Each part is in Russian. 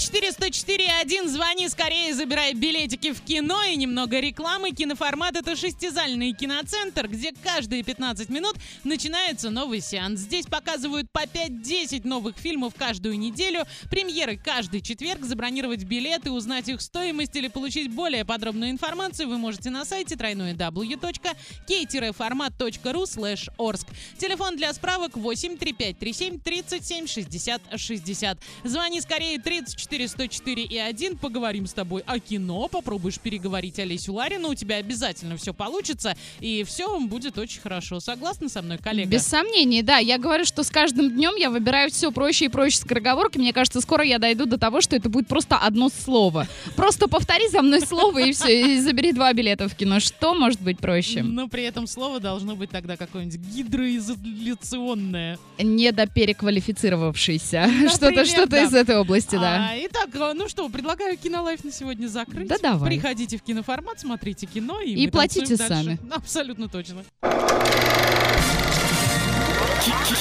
34 104 1. Звони скорее, забирай билетики в кино и немного рекламы. Киноформат — это шестизальный киноцентр, где каждые 15 минут начинается новый сеанс. Здесь показывают по 5-10 новых фильмов каждую неделю, премьеры каждый четверг. Забронировать билеты, узнать их стоимость или получить более подробную информацию вы можете на сайте www.k-format.ru слеш Орск. Телефон для справок 8 3537 37 60 60. Звони скорее 34 104 и 1. Поговорим с тобой о кино. Попробуешь переговорить Олесю Ларину. У тебя обязательно все получится. И все будет очень хорошо. Согласна со мной, коллега? Без сомнений, да. Я говорю, что с каждым днем я выбираю все проще и проще скороговорки. Мне кажется, скоро я дойду до того, что это будет просто одно слово. Просто повтори за мной слово и все, и забери два билета в кино. Что может быть проще? Но при этом слово должно быть тогда какое-нибудь гидроизоляционное. Недопереквалифицировавшийся. Что-то, что-то из этой области, да. Итак, э, ну что, предлагаю кинолайф на сегодня закрыть. Да давай. Приходите в киноформат, смотрите кино и, И мы платите сами. Абсолютно точно.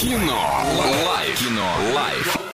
Кино. Лайф. Кино. Лайф.